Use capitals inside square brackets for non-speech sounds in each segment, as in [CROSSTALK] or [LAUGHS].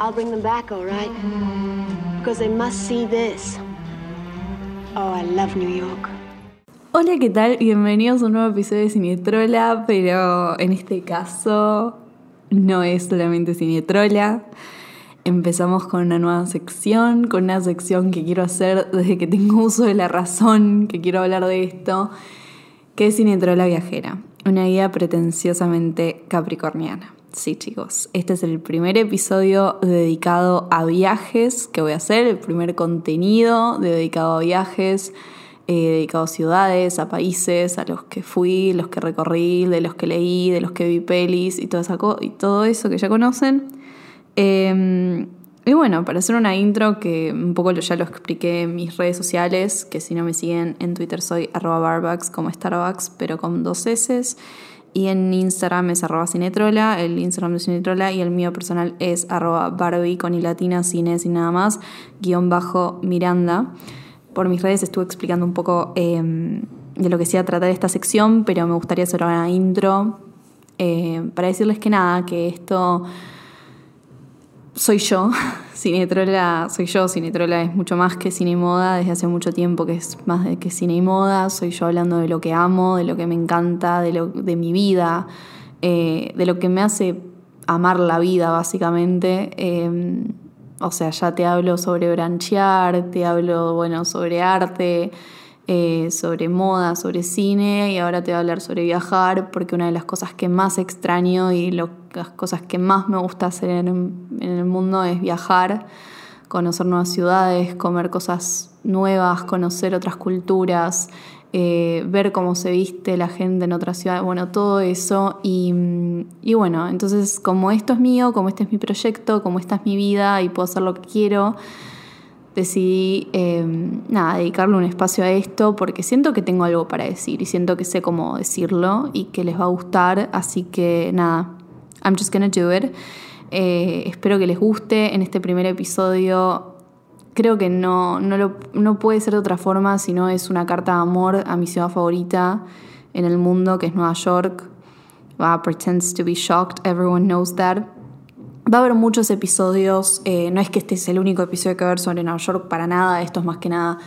I'll bring them back, all right? Because they must see this. Oh, I love New York. Hola, ¿qué tal? Bienvenidos a un nuevo episodio de Cinetrola, pero en este caso no es solamente Cinetrola. Empezamos con una nueva sección, con una sección que quiero hacer desde que tengo uso de la razón, que quiero hablar de esto, que es Cinetrola Viajera, una guía pretenciosamente capricorniana. Sí, chicos, este es el primer episodio dedicado a viajes que voy a hacer, el primer contenido dedicado a viajes, eh, dedicado a ciudades, a países, a los que fui, los que recorrí, de los que leí, de los que vi pelis y todo, eso, y todo eso que ya conocen. Em, y bueno, para hacer una intro que un poco ya lo expliqué en mis redes sociales, que si no me siguen en Twitter soy arroba barbucks como Starbucks, pero con dos S. Y en Instagram es arroba cinetrola, el Instagram de cinetrola y el mío personal es arroba barbie con y sin nada más, guion bajo Miranda. Por mis redes estuve explicando un poco em, de lo que se iba a tratar esta sección, pero me gustaría hacer una intro eh, para decirles que nada, que esto soy yo, [LAUGHS] Cinetrola soy yo, Cinetrola es mucho más que cine y moda, desde hace mucho tiempo que es más de que cine y moda, soy yo hablando de lo que amo, de lo que me encanta, de, lo, de mi vida, eh, de lo que me hace amar la vida básicamente. Em, o sea, ya te hablo sobre branchear, te hablo, bueno, sobre arte, eh, sobre moda, sobre cine y ahora te voy a hablar sobre viajar porque una de las cosas que más extraño y las cosas que más me gusta hacer en, el mundo es viajar, conocer nuevas ciudades, comer cosas nuevas, conocer otras culturas, eh, ver cómo se viste la gente en otras ciudades, bueno, todo eso. Y, y, bueno, entonces como esto es mío, como este es mi proyecto, como esta es mi vida y puedo hacer lo que quiero, decidí em, nada, dedicarle un espacio a esto porque siento que tengo algo para decir y siento que sé cómo decirlo y que les va a gustar, así que nada, I'm just gonna do it. Eh, espero que les guste en este primer episodio. Creo que no, no, lo, no puede ser de otra forma si no es una carta de amor a mi ciudad favorita en el mundo, que es Nueva York. Uh, pretends to be shocked, everyone knows that. Va a haber muchos episodios, eh, no es que este es el único episodio que va a haber sobre Nueva York para nada, esto es más que nada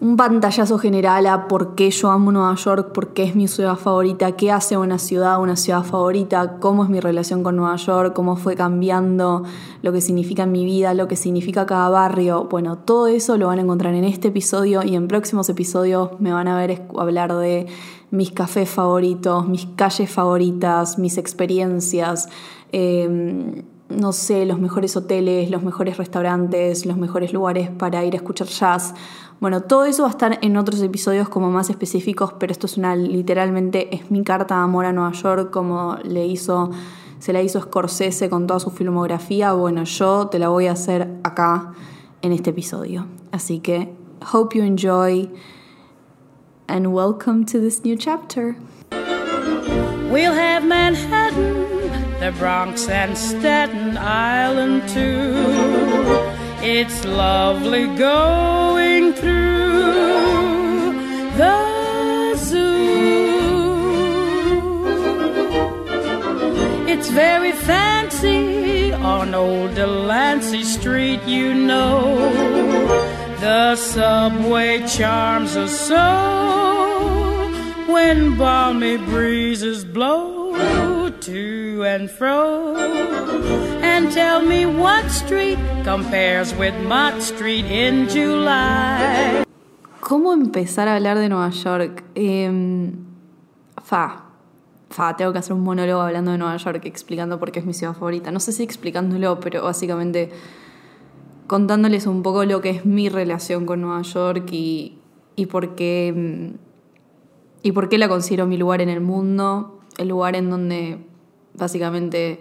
un pantallazo general a por qué yo amo Nueva York, por qué es mi ciudad favorita, qué hace una ciudad una ciudad favorita, cómo es mi relación con Nueva York, cómo fue cambiando, lo que significa en mi vida, lo que significa cada barrio. Bueno, todo eso lo van a encontrar en este episodio y en próximos episodios me van a ver hablar de mis cafés favoritos, mis calles favoritas, mis experiencias. Em, no sé, los mejores hoteles, los mejores restaurantes, los mejores lugares para ir a escuchar jazz. Bueno, todo eso va a estar en otros episodios como más específicos, pero esto es una literalmente es mi carta de amor a Nueva York como le hizo se la hizo Scorsese con toda su filmografía. Bueno, yo te la voy a hacer acá en este episodio. Así que hope you enjoy and welcome to this new chapter. The Bronx and Staten Island too. It's lovely going through the zoo. It's very fancy on old Delancey Street, you know. The subway charms us so when balmy breezes blow to and. And tell me what street compares with Mott Street in July. ¿Cómo empezar a hablar de Nueva York? Eh, fa. Fa, tengo que hacer un monólogo hablando de Nueva York, explicando por qué es mi ciudad favorita. No sé si explicándolo, pero básicamente contándoles un poco lo que es mi relación con Nueva York y, y por qué em, y por qué la considero mi lugar en el mundo, el lugar en donde básicamente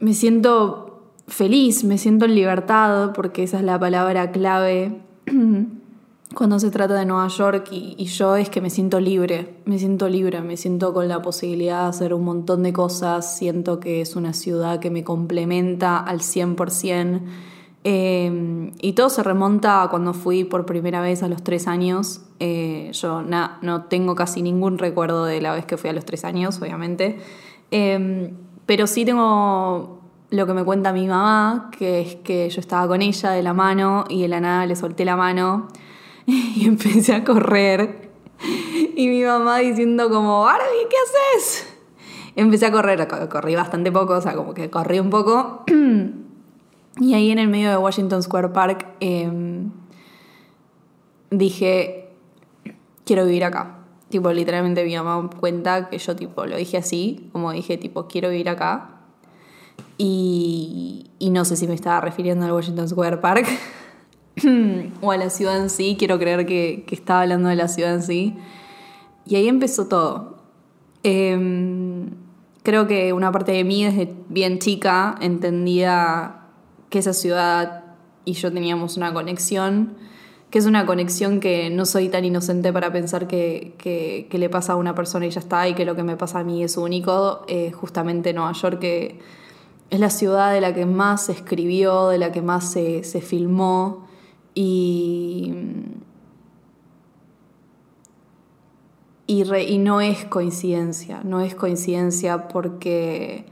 me siento feliz, me siento en libertad, porque esa es la palabra clave [CLEARS THROAT] cuando se trata de Nueva York y, yo es que me siento libre, me siento libre, me siento con la posibilidad de hacer un montón de cosas, siento que es una ciudad que me complementa al 100%. Eh, y todo se remonta a cuando fui por primera vez a los tres años. Eh, yo no tengo casi ningún recuerdo de la vez que fui a los tres años, obviamente. Em, pero sí tengo lo que me cuenta mi mamá, que es que yo estaba con ella de la mano y de la nada le solté la mano [LAUGHS] y empecé a correr. Y mi mamá diciendo como, Barbie, ¿qué haces? Empecé a correr, corrí bastante poco, o sea, como que corrí un poco. [CLEARS THROAT] y ahí en el medio de Washington Square Park em, dije, quiero vivir acá. Tipo, literalmente mi mamá cuenta que yo tipo lo dije así, como dije, tipo, quiero vivir acá. Y, no sé si me estaba refiriendo al Washington Square Park [CLEARS THROAT] o a la ciudad en sí, quiero creer que, que, estaba hablando de la ciudad en sí. Y ahí empezó todo. Em, creo que una parte de mí desde bien chica entendía que esa ciudad y yo teníamos una conexión que es una conexión que no soy tan inocente para pensar que, que, le pasa a una persona y ya está, y que lo que me pasa a mí es único. Eh, justamente Nueva York que es la ciudad de la que más se escribió, de la que más se, se filmó, y, y, y no es coincidencia, no es coincidencia porque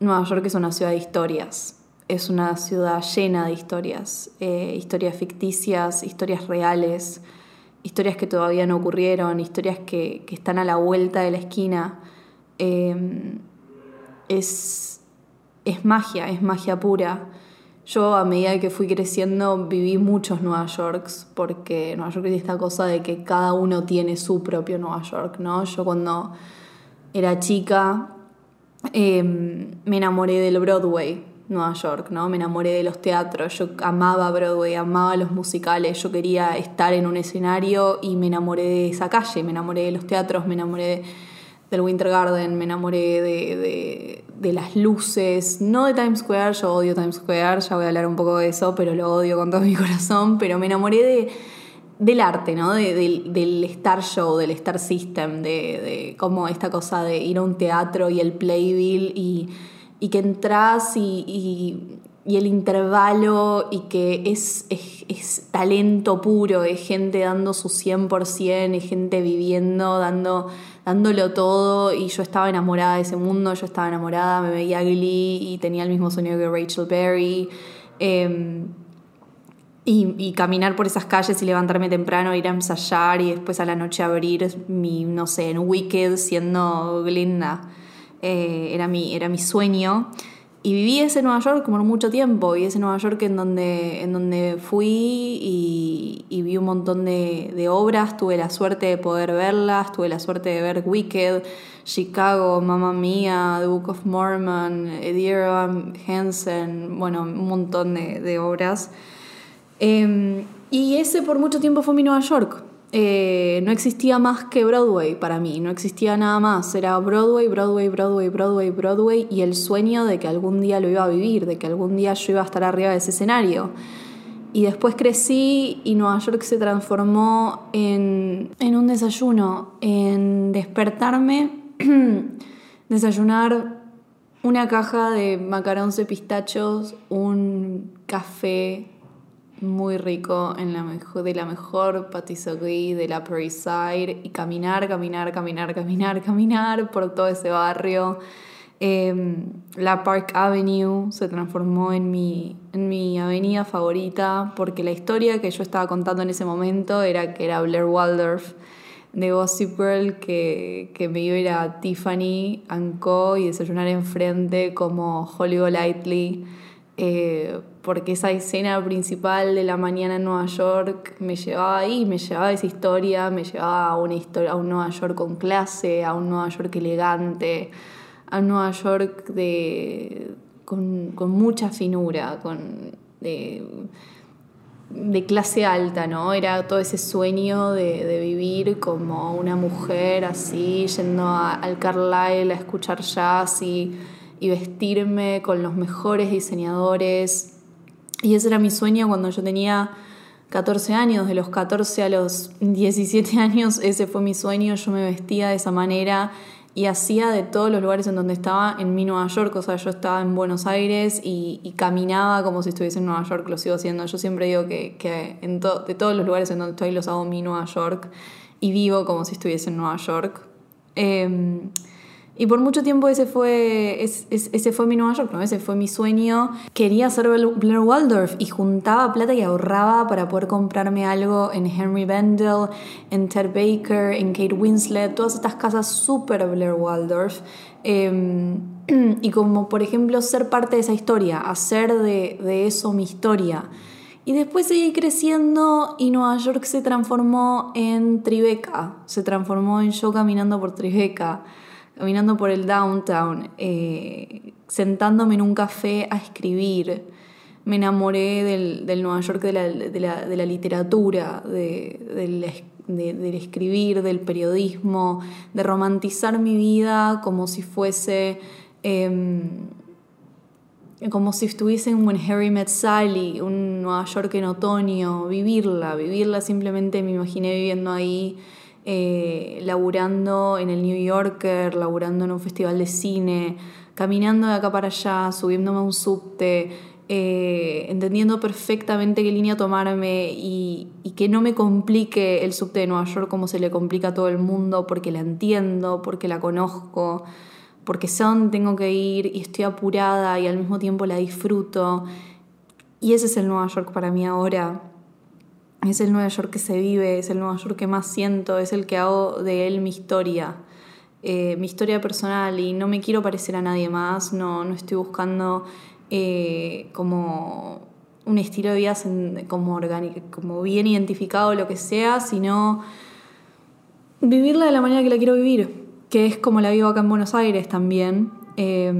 Nueva York es una ciudad de historias es una ciudad llena de historias, eh, historias ficticias, historias reales, historias que todavía no ocurrieron, historias que, están a la vuelta de la esquina. Em, es, es magia, es magia pura. Yo a medida que fui creciendo viví muchos Nueva Yorks, porque Nueva York es esta cosa de que cada uno tiene su propio Nueva York, ¿no? Yo cuando era chica em, me enamoré del Broadway, Nueva York, ¿no? Me enamoré de los teatros, yo amaba Broadway, amaba los musicales, yo quería estar en un escenario y me enamoré de esa calle, me enamoré de los teatros, me enamoré del Winter Garden, me enamoré de, de, las luces, no de Times Square, yo odio Times Square, ya voy a hablar un poco de eso, pero lo odio con todo mi [LAUGHS] corazón, pero me enamoré de, del arte, ¿no? del Star Show, del Star System, de, de como esta cosa de ir a un teatro y el Playbill y y que entras y, el intervalo y que es, es, talento puro, es gente dando su 100%, es gente viviendo, dando, dándolo todo y yo estaba enamorada de ese mundo, yo estaba enamorada, me veía Glee y tenía el mismo sueño que Rachel Berry. Em, y, caminar por esas calles y levantarme temprano, ir a ensayar y después a la noche abrir mi, no sé, en Wicked siendo Glinda. Eh, era, mi, era mi sueño. Y viví ese Nueva York como mucho tiempo, viví ese Nueva York en donde, en donde fui y, vi un montón de, obras, tuve la suerte de poder verlas, tuve la suerte de ver Wicked, Chicago, Mamma Mia, The Book of Mormon, Edira Hansen, bueno, un montón de, obras. Em, y ese por mucho tiempo fue mi Nueva York. Eh, no existía más que Broadway para mí, no existía nada más, era Broadway, Broadway, Broadway, Broadway, Broadway y el sueño de que algún día lo iba a vivir, de que algún día yo iba a estar arriba de ese escenario. Y después crecí y Nueva York se transformó en, en un desayuno, en despertarme, [CLEARS THROAT] desayunar una caja de macarons de pistachos, un café muy rico en la mejor, de la mejor patisserie de la Upper East y caminar, caminar, caminar, caminar, caminar por todo ese barrio. Em, la Park Avenue se transformó en mi, en mi avenida favorita porque la historia que yo estaba contando en ese momento era que era Blair Waldorf de Gossip Girl que, que me iba a ir a Tiffany, Anco y desayunar enfrente como Holly Golightly eh, porque esa escena principal de la mañana en Nueva York me llevaba ahí, me llevaba esa historia, me llevaba a una historia, a un Nueva York con clase, a un Nueva York elegante, a un Nueva York de, con, mucha finura, con, de, clase alta, ¿no? Era todo ese sueño de, vivir como una mujer así, yendo al Carlisle a escuchar jazz y y vestirme con los mejores diseñadores. Y ese era mi sueño cuando yo tenía 14 años, de los 14 a los 17 años, ese fue mi sueño, yo me vestía de esa manera y hacía de todos los lugares en donde estaba en mi Nueva York, o sea, yo estaba en Buenos Aires y, caminaba como si estuviese en Nueva York, lo sigo haciendo, yo siempre digo que, de todos los lugares en donde estoy los hago mi Nueva York y vivo como si estuviese en Nueva York. Em, Y por mucho tiempo ese fue, ese fue mi Nueva York, ¿no? ese fue mi sueño. Quería ser Blair Waldorf y juntaba plata y ahorraba para poder comprarme algo en Henry Bendel, en Ted Baker, en Kate Winslet, todas estas casas súper Blair Waldorf. Em, y como por ejemplo ser parte de esa historia, hacer de, de eso mi historia. Y después seguí creciendo y Nueva York se transformó en Tribeca, se transformó en yo caminando por Tribeca caminando por el downtown, eh, sentándome en un café a escribir. Me enamoré del, Nueva York de la, literatura, del, escribir, del periodismo, de romantizar mi vida como si fuese... Em, como si estuviese en un Harry Met Sally, un Nueva York en otoño, vivirla, vivirla simplemente me imaginé viviendo ahí eh, laburando en el New Yorker, laburando en un festival de cine, caminando de acá para allá, subiéndome a un subte, eh, entendiendo perfectamente qué línea tomarme y, que no me complique el subte de Nueva York como se le complica a todo el mundo, porque la entiendo, porque la conozco, porque sé dónde tengo que ir y estoy apurada y al mismo tiempo la disfruto. Y ese es el Nueva York para mí ahora es el Nueva York que se vive, es el Nueva York que más siento, es el que hago de él mi historia, eh, mi historia personal y no me quiero parecer a nadie más, no, no estoy buscando eh, como un estilo de vida como, como bien identificado, lo que sea, sino vivirla de la manera que la quiero vivir, que es como la vivo acá en Buenos Aires también, eh,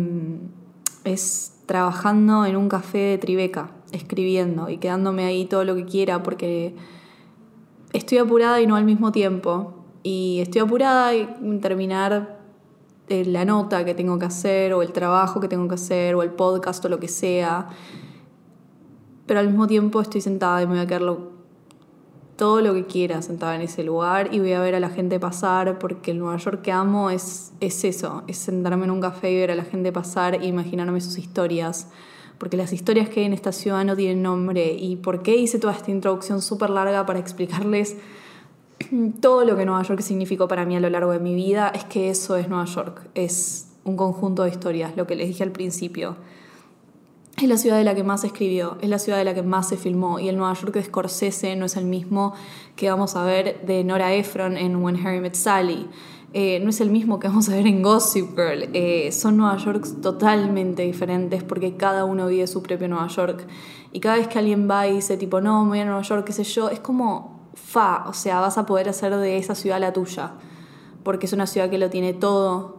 es trabajando en un café de Tribeca escribiendo y quedándome ahí todo lo que quiera porque estoy apurada y no al mismo tiempo. Y estoy apurada en terminar eh, la nota que tengo que hacer o el trabajo que tengo que hacer o el podcast o lo que sea. Pero al mismo tiempo estoy sentada y me voy a quedar todo lo que quiera sentada en ese lugar y voy a ver a la gente pasar porque el Nueva York que amo es, es eso, es sentarme en un café y ver a la gente pasar e imaginarme sus historias porque las historias que hay en esta ciudad no tienen nombre y por qué hice toda esta introducción súper larga para explicarles [CLEARS THROAT] todo lo que Nueva York significó para mí a lo largo de mi vida, es que eso es Nueva York, es un conjunto de historias, lo que les dije al principio. Es la ciudad de la que más se escribió, es la ciudad de la que más se filmó y el Nueva York de Scorsese no es el mismo que vamos a ver de Nora Ephron en When Harry Met Sally. Eh, no es el mismo que vamos a ver en Gossip Girl. Eh, son Nueva York totalmente diferentes porque cada uno vive su propio Nueva York. Y cada vez que alguien va y dice tipo, no, me voy a Nueva York, qué sé yo, es como fa, o sea, vas a poder hacer de esa ciudad la tuya. Porque es una ciudad que lo tiene todo.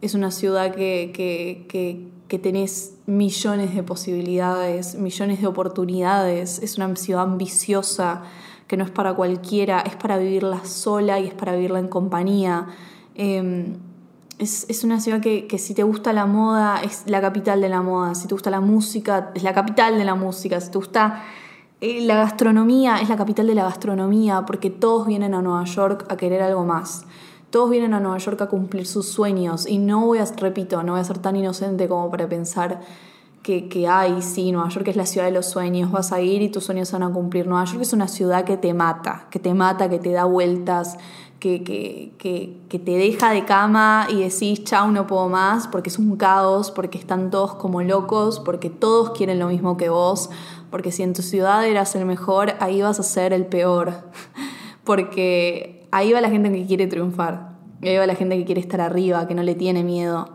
Es una ciudad que, que, que, que tenés millones de posibilidades, millones de oportunidades. Es una ciudad ambiciosa que no es para cualquiera, es para vivirla sola y es para vivirla en compañía. Em, es, una ciudad que, si te gusta la moda, es la capital de la moda. Si te gusta la música, es la capital de la música. Si te gusta eh, la gastronomía, es la capital de la gastronomía, porque todos vienen a Nueva York a querer algo más. Todos vienen a Nueva York a cumplir sus sueños. Y no voy a, repito, no voy a ser tan inocente como para pensar que, que hay, sí, Nueva York es la ciudad de los sueños, vas a ir y tus sueños van a cumplir. Nueva York es una ciudad que te mata, que te mata, que te da vueltas, que, te deja de cama y decís, chau, no puedo más, porque es un caos, porque están todos como locos, porque todos quieren lo mismo que vos, porque si en tu ciudad eras el mejor, ahí vas a ser el peor, [LAUGHS] porque ahí va la gente que quiere triunfar, ahí va la gente que quiere estar arriba, que no le tiene miedo,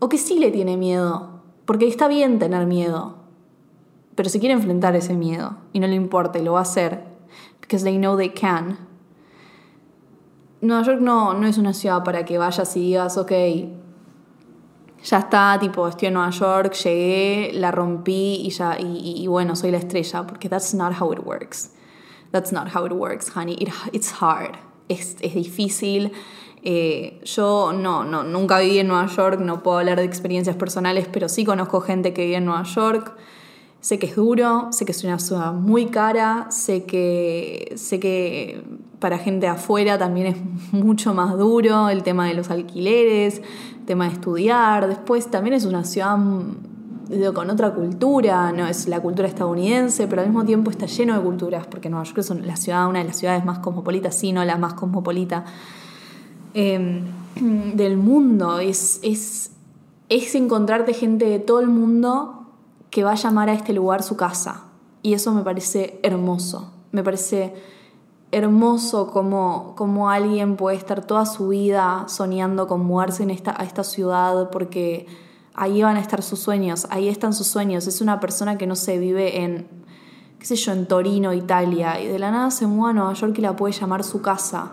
o que sí le tiene miedo, porque está bien tener miedo, pero se quiere enfrentar ese miedo y no le importa y lo va a hacer, because they know they can. Nueva York no, no es una ciudad para que vayas y digas, ok, ya está, tipo, estoy en Nueva York, llegué, la rompí y ya, y, bueno, soy la estrella, porque that's not how it works. That's not how it works, honey. it's hard. Es, es difícil. Eh, yo no, no, nunca viví en Nueva York, no puedo hablar de experiencias personales, pero sí conozco gente que vive en Nueva York. Sé que es duro, sé que es una ciudad muy cara, sé que, sé que para gente afuera también es mucho más duro el tema de los alquileres, el tema de estudiar. Después también es una ciudad mm, con otra cultura, no es la cultura estadounidense, pero al mismo tiempo está lleno de culturas, porque Nueva York es la ciudad, una de las ciudades más cosmopolitas, sino la más cosmopolita. Em, [CLEARS THROAT] del mundo, es, es, es encontrarte gente de todo el mundo que va a llamar a este lugar su casa. Y eso me parece hermoso, me parece hermoso como, como alguien puede estar toda su vida soñando con mudarse en esta, a esta ciudad porque ahí van a estar sus sueños, ahí están sus sueños. Es una persona que no se vive en, qué sé yo, en Torino, Italia, y de la nada se muda a Nueva York y la puede llamar su casa,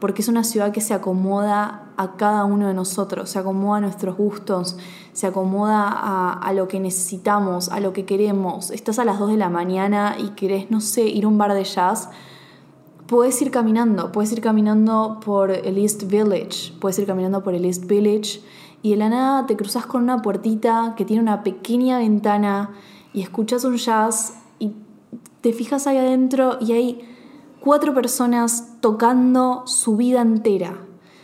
porque es una ciudad que se acomoda a cada uno de nosotros, se acomoda a nuestros gustos, se acomoda a, a lo que necesitamos, a lo que queremos. Estás a las 2 de la mañana y querés, no sé, ir a un bar de jazz puedes ir caminando, puedes ir caminando por el East Village, puedes ir caminando por el East Village y de la nada te cruzas con una puertita que tiene una pequeña ventana y escuchas un jazz y te fijas ahí adentro y hay cuatro personas tocando su vida entera,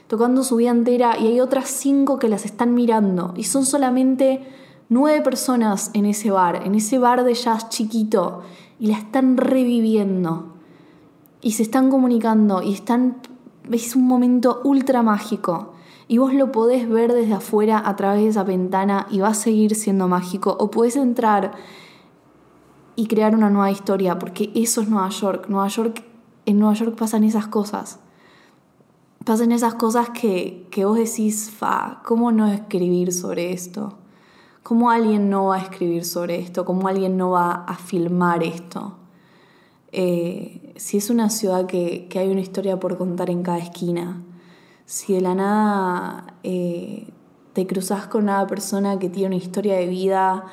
tocando su vida entera y hay otras cinco que las están mirando y son solamente nueve personas en ese bar, en ese bar de jazz chiquito y la están reviviendo y se están comunicando y están es un momento ultra mágico y vos lo podés ver desde afuera a través de esa ventana y va a seguir siendo mágico o podés entrar y crear una nueva historia porque eso es Nueva York. Nueva York en Nueva York pasan esas cosas. Pasan esas cosas que, que vos decís, fa, ¿cómo no escribir sobre esto? ¿Cómo alguien no va a escribir sobre esto? ¿Cómo alguien no va a filmar esto? Eh, si es una ciudad que, hay una historia por contar en cada esquina, si de la nada eh, te cruzas con una persona que tiene una historia de vida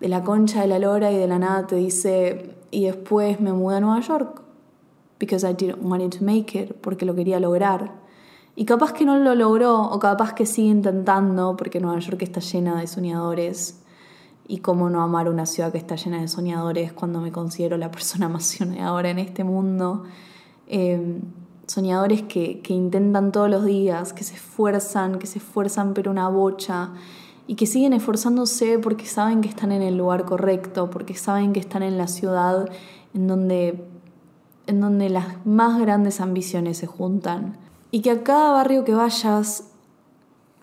de la concha de la lora y de la nada te dice, y después me mudé a Nueva York, because I didn't want to make it, porque lo quería lograr. Y capaz que no lo logró, o capaz que sigue intentando, porque Nueva York está llena de soñadores y cómo no amar una ciudad que está llena de soñadores cuando me considero la persona más [LAUGHS] soñadora en este mundo. Em, soñadores que, que, intentan todos los días, que se esfuerzan, que se esfuerzan pero una bocha y que siguen esforzándose porque saben que están en el lugar correcto, porque saben que están en la ciudad en donde, en donde las más grandes ambiciones se juntan. Y que a cada barrio que vayas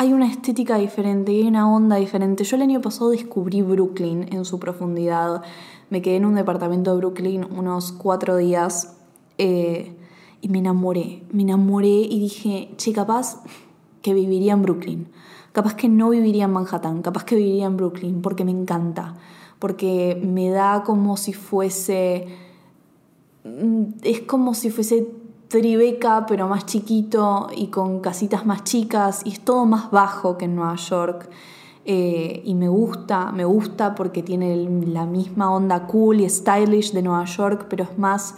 hay una estética diferente, hay una onda diferente. Yo el año pasado descubrí Brooklyn en su profundidad. Me quedé en un departamento de Brooklyn unos cuatro días eh, y me enamoré. Me enamoré y dije, che, capaz que viviría en Brooklyn. Capaz que no viviría en Manhattan, capaz que viviría en Brooklyn porque me encanta, porque me da como si fuese... Mm, es como si fuese Tribeca, pero más chiquito y con casitas más chicas y es todo más bajo que en Nueva York. Eh, y me gusta, me gusta porque tiene la misma onda cool y stylish de Nueva York, pero es más,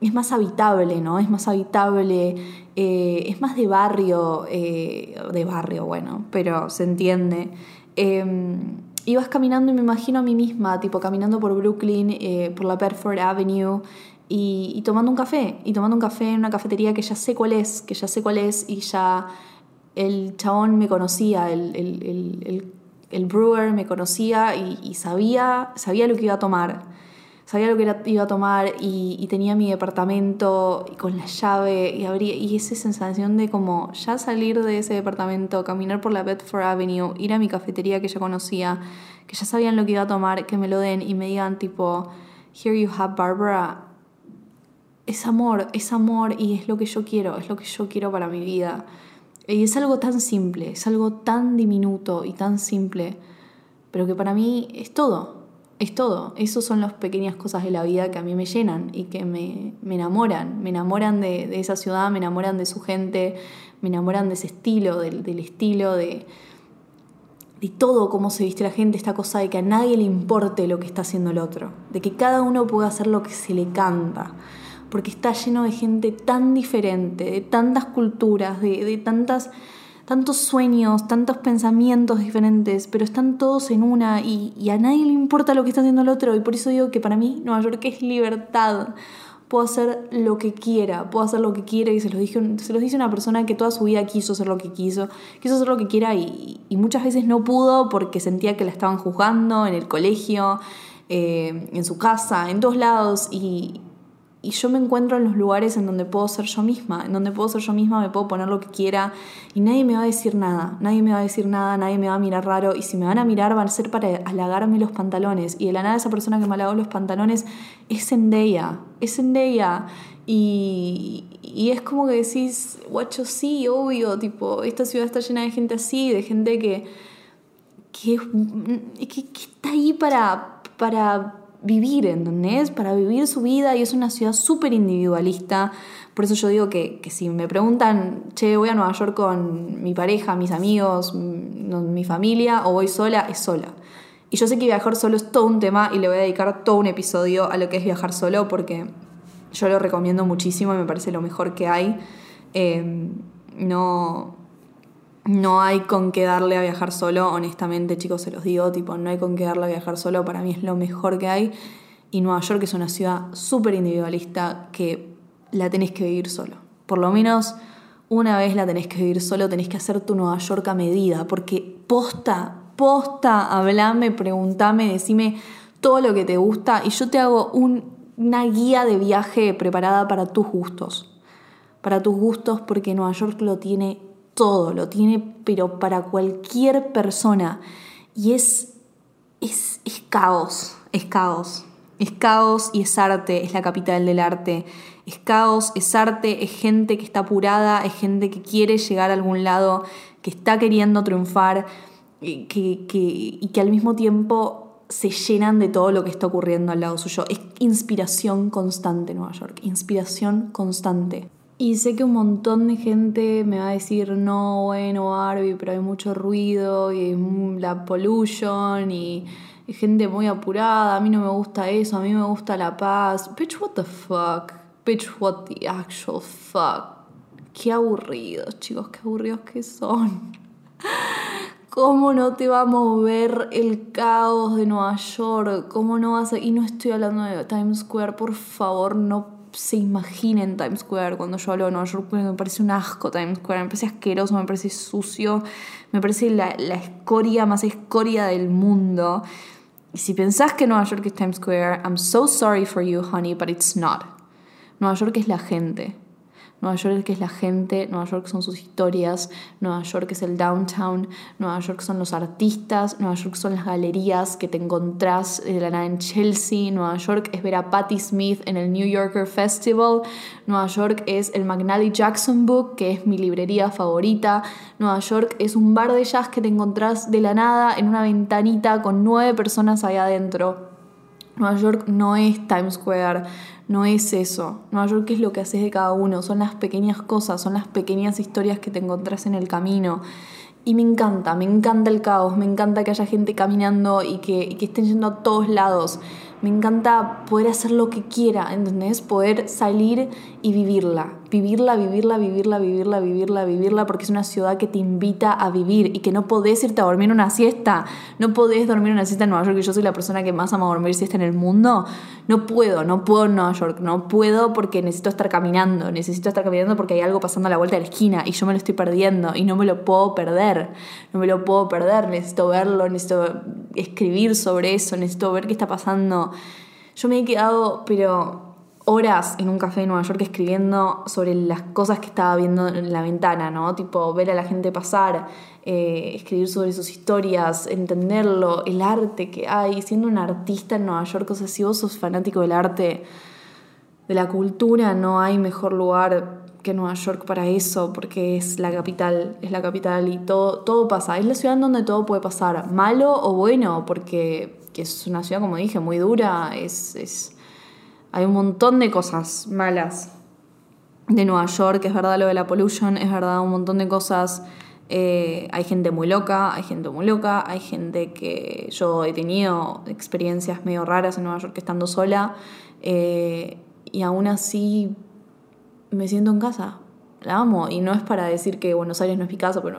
es más habitable, ¿no? Es más habitable, eh, es más de barrio, eh, de barrio, bueno, pero se entiende. Em, ibas caminando y me imagino a mí misma, tipo caminando por Brooklyn, por la Bedford Avenue, y, tomando un café, y tomando un café en una cafetería que ya sé cuál es, que ya sé cuál es, y ya el chabón me conocía, el, el, el, brewer me conocía y, sabía, sabía lo que iba a tomar. Sabía lo que iba a tomar y, tenía mi departamento con la llave y abría. Y esa sensación de como ya salir de ese departamento, caminar por la Bedford Avenue, ir a mi cafetería que ya conocía, que ya sabían lo que iba a tomar, que me lo den y me digan tipo, here you have Barbara, es amor, es amor y es lo que yo quiero, es lo que yo quiero para mi vida. Y es algo tan simple, es algo tan diminuto y tan simple, pero que para mí es todo, es todo. Esas son las pequeñas cosas de la vida que a mí me llenan y que me, enamoran. Me enamoran de, esa ciudad, me enamoran de su gente, me enamoran de ese estilo, del, del estilo de, de todo cómo se viste la gente, esta cosa de que a nadie le importe lo que está haciendo el otro, de que cada uno pueda hacer lo que se le canta porque está lleno de gente tan diferente, de tantas culturas, de, tantas, tantos sueños, tantos pensamientos diferentes, pero están todos en una y, a nadie le importa lo que está haciendo el otro. Y por eso digo que para mí Nueva York es libertad. Puedo hacer lo que quiera, puedo hacer lo que quiera y se los, dije, se los dice una persona que toda su vida quiso hacer lo que quiso, quiso hacer lo que quiera y, muchas veces no pudo porque sentía que la estaban juzgando en el colegio, eh, en su casa, en todos lados y, y yo me encuentro en los lugares en donde puedo ser yo misma, en donde puedo ser yo misma, me puedo poner lo que quiera y nadie me va a decir nada, nadie me va a decir nada, nadie me va a mirar raro y si me van a mirar van a ser para halagarme los pantalones y de la nada esa persona que me halagó los pantalones es Zendaya, es Zendaya y, y es como que decís, guacho, sí, obvio, tipo, esta ciudad está llena de gente así, de gente que, que, que, que está ahí para, para vivir, ¿entendés? Para vivir su vida y es una ciudad súper individualista. Por eso yo digo que, que, si me preguntan, che, voy a Nueva York con mi pareja, mis amigos, mi familia o voy sola, es sola. Y yo sé que viajar solo es todo un tema y le voy a dedicar todo un episodio a lo que es viajar solo porque yo lo recomiendo muchísimo y me parece lo mejor que hay. Eh, no, no hay con qué darle a viajar solo, honestamente chicos se los digo, tipo, no hay con qué darle a viajar solo, para mí es lo mejor que hay. Y Nueva York es una ciudad súper individualista que la tenés que vivir solo. Por lo menos una vez la tenés que vivir solo, tenés que hacer tu Nueva York a medida, porque posta, posta, hablame, preguntame, decime todo lo que te gusta y yo te hago una guía de viaje preparada para tus gustos. Para tus gustos porque Nueva York lo tiene todo, lo tiene, pero para cualquier persona. Y es, es, es caos, es caos. Es caos y es arte, es la capital del arte. Es caos, es arte, es gente que está apurada, es gente que quiere llegar a algún lado, que está queriendo triunfar que, y que al mismo tiempo se llenan de todo lo que está ocurriendo al lado suyo. Es inspiración constante Nueva York, inspiración constante. Y sé que un montón de gente me va a decir, no, bueno, Barbie, pero hay mucho ruido y la pollution y, gente muy apurada, a mí no me gusta eso, a mí me gusta la paz. Bitch, what the fuck? Bitch, what the actual fuck? Qué aburridos, chicos, qué aburridos que son. [LAUGHS] ¿Cómo no te va a mover el caos de Nueva York? ¿Cómo no vas a.? Y no estoy hablando de Times Square, por favor, no se imaginen Times Square cuando yo hablo de Nueva York, me parece un asco Times Square, me parece asqueroso, me parece sucio, me parece la, la escoria más escoria del mundo. Y si pensás que Nueva York es Times Square, I'm so sorry for you, honey, but it's not. Nueva York es la gente. Nueva York es la gente, Nueva York son sus historias, Nueva York es el downtown, Nueva York son los artistas, Nueva York son las galerías que te encontrás de la nada en Chelsea, Nueva York es ver a Patti Smith en el New Yorker Festival, Nueva York es el McNally Jackson Book, que es mi librería favorita, Nueva York es un bar de jazz que te encontrás de la nada en una ventanita con nueve personas ahí adentro. Nueva York no es Times Square, no es eso. Nueva York es lo que haces de cada uno, son las pequeñas cosas, son las pequeñas historias que te encontrás en el camino. Y me encanta, me encanta el caos, me encanta que haya gente caminando y que, estén yendo a todos lados. Me encanta poder hacer lo que quiera, ¿entendés? Poder salir y vivirla. Vivirla, vivirla, vivirla, vivirla, vivirla, vivirla, porque es una ciudad que te invita a vivir y que no podés irte a dormir una siesta. No podés dormir una siesta en Nueva York, yo soy la persona que más ama dormir siesta en el mundo. No puedo, no puedo en Nueva York, no puedo porque necesito estar caminando, necesito estar caminando porque hay algo pasando a la vuelta de la esquina y yo me lo estoy perdiendo y no me lo puedo perder. No me lo puedo perder, necesito verlo, necesito escribir sobre eso, necesito ver qué está pasando yo me he quedado, pero horas en un café de Nueva York escribiendo sobre las cosas que estaba viendo en la ventana, ¿no? Tipo, ver a la gente pasar, eh, escribir sobre sus historias, entenderlo, el arte que hay, siendo un artista en Nueva York, o sea, si vos sos fanático del arte, de la cultura, no hay mejor lugar que Nueva York para eso, porque es la capital, es la capital y todo, todo pasa. Es la ciudad en donde todo puede pasar, malo o bueno, porque que es una ciudad, como dije, muy dura, es, es, hay un montón de cosas malas de Nueva York, es verdad lo de la pollution, es verdad un montón de cosas. Eh, hay gente muy loca, hay gente muy loca, hay gente que yo he tenido experiencias medio raras en Nueva York estando sola eh, y aún así me siento en casa, la amo. Y no es para decir que Buenos Aires no es mi casa, pero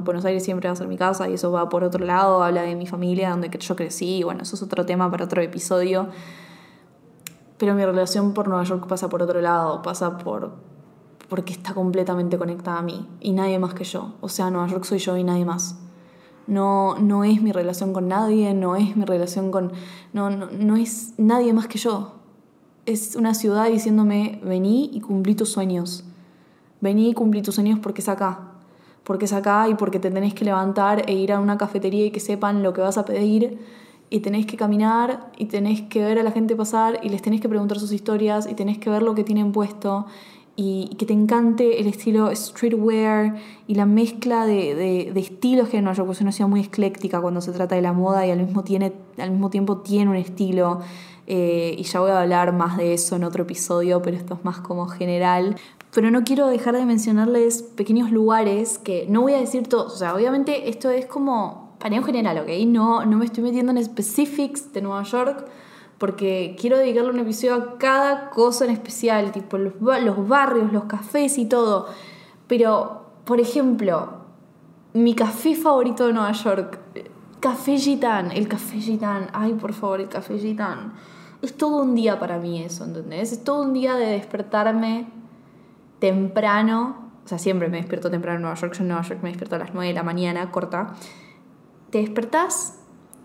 Buenos Aires siempre va a ser mi casa y eso va por otro lado, habla de mi familia, donde yo crecí, bueno, eso es otro tema para otro episodio. Pero mi relación por Nueva York pasa por otro lado, pasa por porque está completamente conectada a mí y nadie más que yo. O sea, Nueva York soy yo y nadie más. No, no es mi relación con nadie, no es mi relación con... No, no, no es nadie más que yo. es una ciudad diciéndome, vení y cumplí tus sueños. Vení y cumplí tus sueños porque es acá. Porque es acá y porque te tenés que levantar e ir a una cafetería y que sepan lo que vas a pedir. Y tenés que caminar y tenés que ver a la gente pasar y les tenés que preguntar sus historias y tenés que ver lo que tienen puesto y, que te encante el estilo streetwear y la mezcla de, de, estilos que en Nueva York es una ciudad muy ecléctica cuando se trata de la moda y al mismo, tiene, al mismo tiempo tiene un estilo. Eh, y ya voy a hablar más de eso en otro episodio, pero esto es más como general. Pero no quiero dejar de mencionarles pequeños lugares que no voy a decir todos. O sea, obviamente esto es como paneo general, ¿ok? No, no me estoy metiendo en specifics de Nueva York porque quiero dedicarle un episodio a cada cosa en especial, tipo los, los barrios, los cafés y todo. Pero, por ejemplo, mi café favorito de Nueva York, Café Gitán, el Café Gitán, ay por favor, el Café Gitán es todo un día para mí eso, ¿entendés? Es todo un día de despertarme temprano, o sea, siempre me despierto temprano en Nueva York, yo en Nueva York me despierto a las 9 de la mañana, corta. Te despertás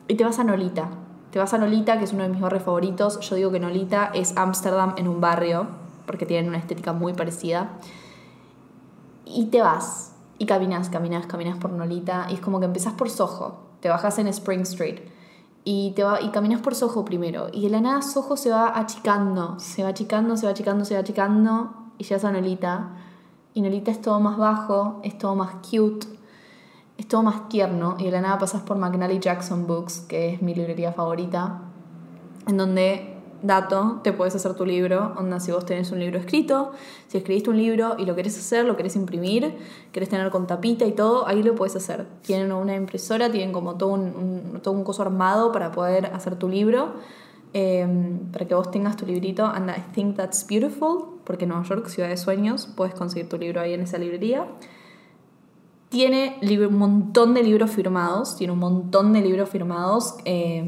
y te vas a Nolita. Te vas a Nolita, que es uno de mis barrios favoritos. Yo digo que Nolita es Ámsterdam en un barrio, porque tienen una estética muy parecida. Y te vas, y caminas, caminas, caminas por Nolita, y es como que empezás por Soho, te bajas en Spring Street y, te va, y caminas por Soho primero. Y de la nada Soho se va achicando, se va achicando, se va achicando, se va achicando. Y llegas a Nolita. Y Nolita es todo más bajo, es todo más cute, es todo más tierno. Y de la nada pasas por McNally Jackson Books, que es mi librería favorita. En donde dato, te puedes hacer tu libro, onda si vos tenés un libro escrito, si escribiste un libro y lo querés hacer, lo querés imprimir, querés tener con tapita y todo, ahí lo puedes hacer. Tienen una impresora, tienen como todo un, todo un coso armado para poder hacer tu libro, em, para que vos tengas tu librito, and I think that's beautiful, porque Nueva York, ciudad de sueños, puedes conseguir tu libro ahí en esa librería. Tiene un montón de libros firmados, tiene un montón de libros firmados. Eh,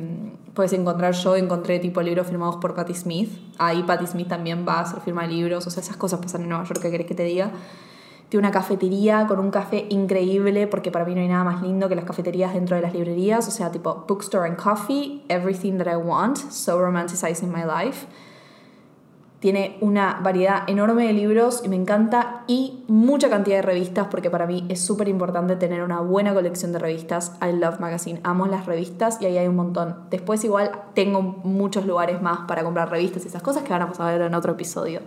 puedes encontrar, yo encontré tipo libros firmados por Patti Smith. Ahí Patti Smith también va a hacer firma de libros. O sea, esas cosas pasan en Nueva York, ¿qué querés que te diga? Tiene una cafetería con un café increíble, porque para mí no hay nada más lindo que las cafeterías dentro de las librerías. O sea, tipo bookstore and coffee, everything that I want, so romanticizing my life. Tiene una variedad enorme de libros y me encanta y mucha cantidad de revistas porque para mí es súper importante tener una buena colección de revistas. I love magazine, amo las revistas y ahí hay un montón. Después igual tengo muchos lugares más para comprar revistas y esas cosas que van a ver en otro episodio.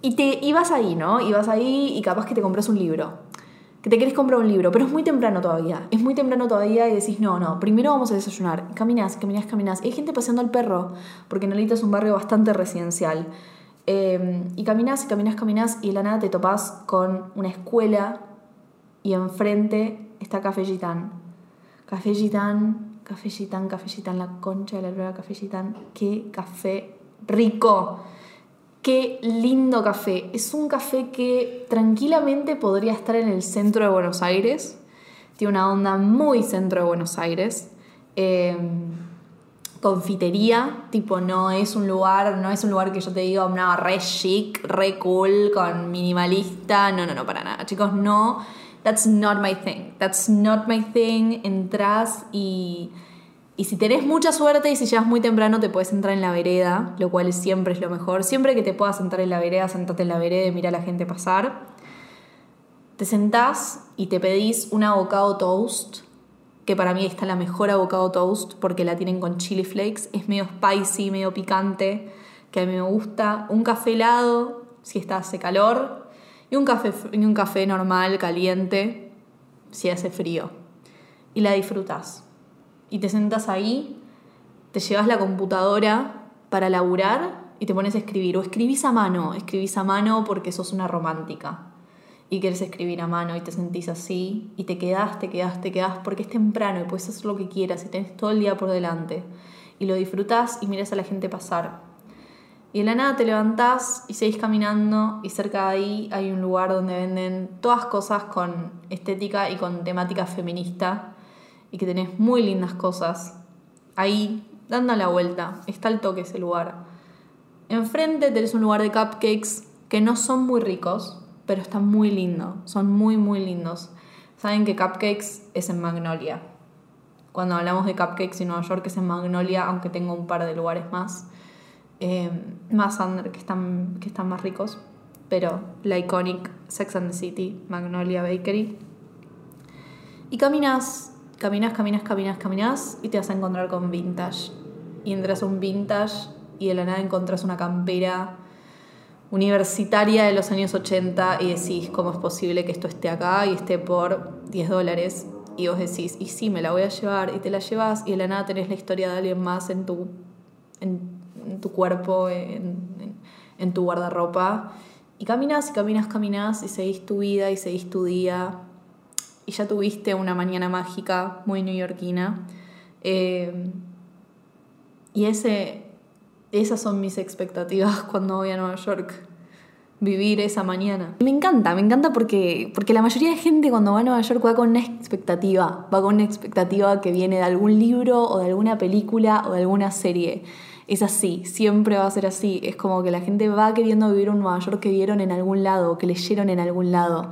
Y te ibas ahí, ¿no? Ibas ahí y capaz que te compras un libro que te querés comprar un libro, pero es muy temprano todavía. Es muy temprano todavía y decís, no, no, primero vamos a desayunar. Caminás, caminás, caminás. hay gente paseando al perro, porque Nolita es un barrio bastante residencial. Em, y caminás, caminás, caminás, y de la nada te topás con una escuela y enfrente está Café Gitán. Café Gitán, Café Gitán, Café Gitán, la concha de la luna, Café Gitán. ¡Qué café rico! Qué lindo café. Es un café que tranquilamente podría estar en el centro de Buenos Aires. Tiene una onda muy centro de Buenos Aires. Em, confitería, tipo no es un lugar, no es un lugar que yo te diga, no, re chic, re cool, con minimalista, no, no, no, para nada, chicos, no, that's not my thing, that's not my thing, entras y y si tenés mucha suerte y si llegas muy temprano te puedes entrar en la vereda, lo cual siempre es lo mejor. Siempre que te puedas sentar en la vereda, sentate en la vereda y mira a la gente pasar. Te sentás y te pedís un avocado toast, que para mí está la mejor avocado toast porque la tienen con chili flakes. Es medio spicy, medio picante, que a mí me gusta. Un café helado, si está hace calor. Y un café, y un café normal, caliente, si hace frío. Y la disfrutas y te sentas ahí, te llevas la computadora para laburar y te pones a escribir. O escribís a mano, escribís a mano porque sos una romántica y quieres escribir a mano y te sentís así y te quedás, te quedás, te quedás porque es temprano y puedes hacer lo que quieras y tenés todo el día por delante y lo disfrutás y miras a la gente pasar. Y de la nada te levantás y seguís caminando y cerca de ahí hay un lugar donde venden todas cosas con estética y con temática feminista y que tenés muy lindas cosas. Ahí, dando la vuelta, está el toque ese lugar. Enfrente tenés un lugar de cupcakes que no son muy ricos, pero están muy lindos, son muy, muy lindos. Saben que cupcakes es en Magnolia. Cuando hablamos de cupcakes en Nueva York es en Magnolia, aunque tengo un par de lugares más. eh, más under que están, que están más ricos, pero la iconic Sex and the City, Magnolia Bakery. Y caminas, caminas, caminas, caminas, caminas y te vas a encontrar con vintage. Y entras a un vintage y de la nada encontrás una campera universitaria de los años 80 y decís, ¿cómo es posible que esto esté acá y esté por 10 dólares? Y vos decís, y sí, me la voy a llevar, y te la llevas, y de la nada tenés la historia de alguien más en tu, en, tu cuerpo, en, en, tu guardarropa. Y caminas y caminas, caminas, y seguís tu vida y seguís tu día. Y ya tuviste una mañana mágica muy neoyorquina. Eh, y ese, esas son mis expectativas [LAUGHS] cuando voy a Nueva York vivir esa mañana. Me encanta, me encanta porque, porque la mayoría de gente cuando va a Nueva York va con una expectativa, va con una expectativa que viene de algún libro o de alguna película o de alguna serie. Es así, siempre va a ser así. Es como que la gente va queriendo vivir un Nueva York que vieron en algún lado, que leyeron en algún lado.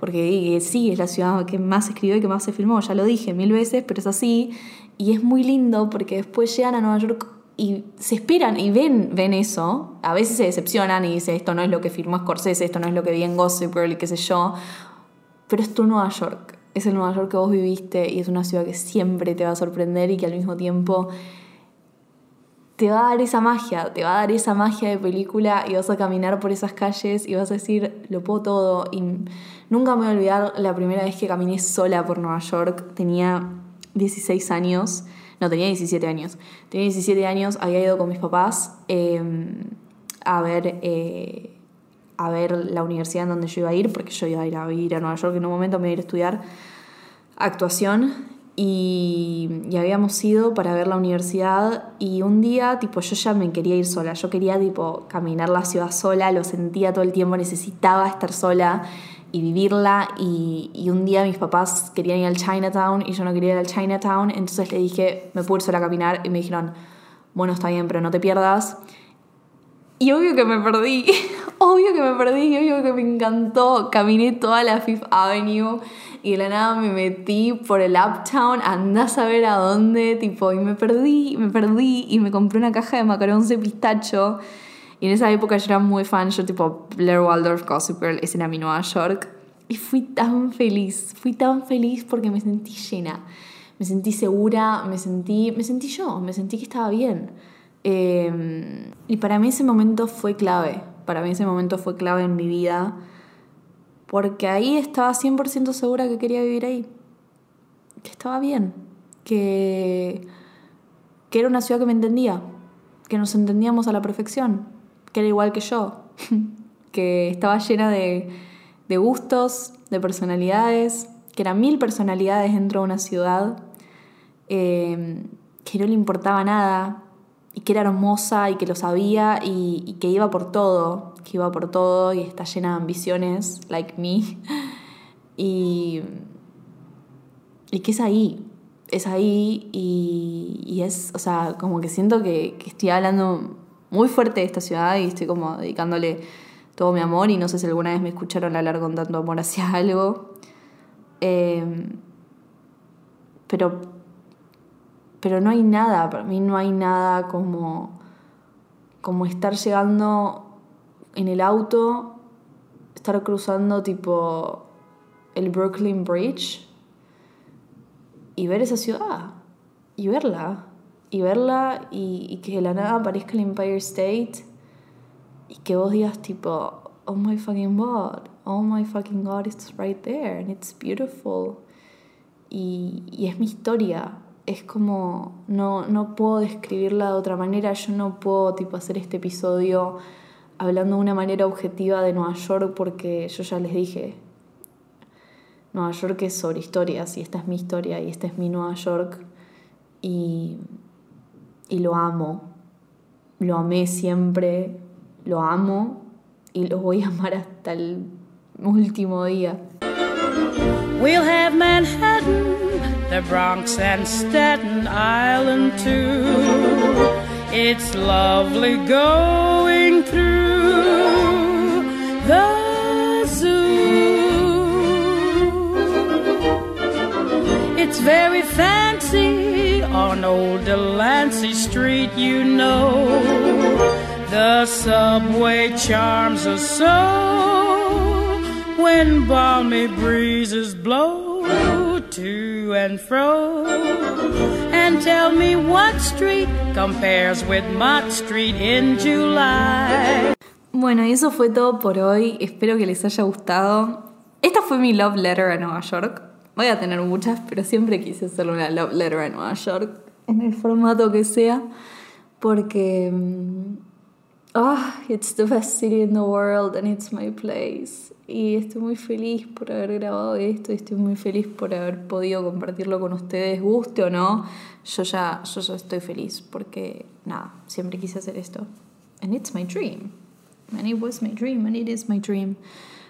Porque sí, es la ciudad que más escribió y que más se filmó, ya lo dije mil veces, pero es así. Y es muy lindo porque después llegan a Nueva York y se esperan y ven, ven eso, a veces se decepcionan y dicen esto no es lo que firmó Scorsese, esto no es lo que vi en Gossip Girl qué sé yo, pero es tu Nueva York, es el Nueva York que vos viviste y es una ciudad que siempre te va a sorprender y que al mismo tiempo te va a dar esa magia, te va a dar esa magia de película y vas a caminar por esas calles y vas a decir, lo puedo todo. Y nunca me voy a olvidar la primera vez que caminé sola por Nueva York, tenía 16 años no, tenía 17 años. Tenía 17 años, había ido con mis papás em, a ver... Eh, a ver la universidad en donde yo iba a ir, porque yo iba a ir a ir a Nueva York en un momento, a ir a estudiar actuación y, y, habíamos ido para ver la universidad y un día tipo yo ya me quería ir sola, yo quería tipo caminar la ciudad sola, lo sentía todo el tiempo, necesitaba estar sola y vivirla. Y, un día mis papás querían ir al Chinatown y yo no quería ir al Chinatown, entonces le dije, me puedo ir sola a caminar y me dijeron, bueno, está bien, pero no te pierdas. Y obvio que me perdí, [LAUGHS] obvio que me perdí, obvio que me encantó. Caminé toda la Fifth Avenue y de la nada me metí por el Uptown, andás a ver a dónde, tipo, y me perdí, me perdí y me compré una caja de macarons de pistacho y en esa época yo era muy fan, yo tipo Blair Waldorf, Gossip Girl, ese era mi Nueva York. Y fui tan feliz, fui tan feliz porque me sentí llena, me sentí segura, me sentí, me sentí yo, me sentí que estaba bien. Em, y para mí ese momento fue clave, para mí ese momento fue clave en mi vida, porque ahí estaba 100% segura que quería vivir ahí, que estaba bien, que, que era una ciudad que me entendía, que nos entendíamos a la perfección, que era igual que yo, [LAUGHS] que estaba llena de, gustos, de personalidades, que eran mil personalidades dentro de una ciudad, em, que no le importaba nada y que era hermosa y que lo sabía y, que iba por todo, que iba por todo y está llena de ambiciones, like me. [LAUGHS] Y, y que es ahí, es ahí y, es, o sea, como que siento que, que estoy hablando muy fuerte de esta ciudad y estoy como dedicándole todo mi amor y no sé si alguna vez me escucharon hablar con tanto amor hacia [LAUGHS] algo. Em, pero, pero no hay nada, para mí no hay nada como, como estar llegando en el auto, estar cruzando tipo el Brooklyn Bridge y ver esa ciudad y verla. Y verla y, que de la nada aparezca el Empire State y que vos digas tipo, oh my fucking god, oh my fucking god, it's right there and it's beautiful. Y, y es mi historia, es como, no, no puedo describirla de otra manera, yo no puedo tipo hacer este episodio hablando de una manera objetiva de Nueva York porque yo ya les dije, Nueva York es sobre historias y esta es mi historia y esta es mi Nueva York y y lo amo. Lo amé siempre, lo amo y lo voy a amar hasta el último día. We'll have Manhattan, the Bronx and Staten Island too. It's lovely going through the zoo. It's very fancy on old Delancey Street, you know. The subway charms us so when balmy breezes blow to and fro. And tell me what street compares with Mott Street in July. Bueno, y eso fue todo por hoy. Espero que les haya gustado. Esta fue mi love letter a Nueva York. Voy a tener muchas, pero siempre quise hacerle una love letter a Nueva York, en el formato que sea, porque ah, it's the best city in the world and it's my place. Y estoy muy feliz por haber grabado esto y estoy muy feliz por haber podido compartirlo con ustedes, guste o no. Yo ya, yo ya estoy feliz porque, nada, siempre quise hacer esto. And it's my dream. And it was my dream and it is my dream.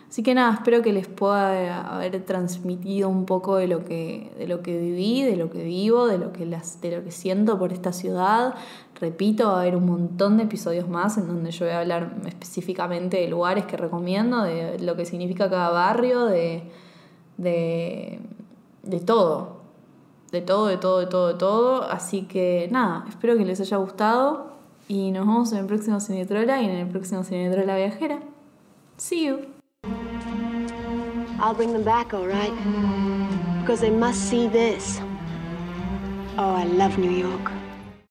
Así que nada, espero que les pueda haber transmitido un poco de lo que, de lo que viví, de lo que vivo, de lo que, las, de lo que siento por esta ciudad. Repito, va a haber un montón de episodios más en donde yo voy a hablar específicamente de lugares que recomiendo, de lo que significa cada barrio, de, de, de todo. De todo, de todo, de todo, de todo. Así que nada, espero que les haya gustado y nos vemos en el próximo Cinetrola y en el próximo Cinetrola Viajera. See you! Because they must see this. Oh, I love New York.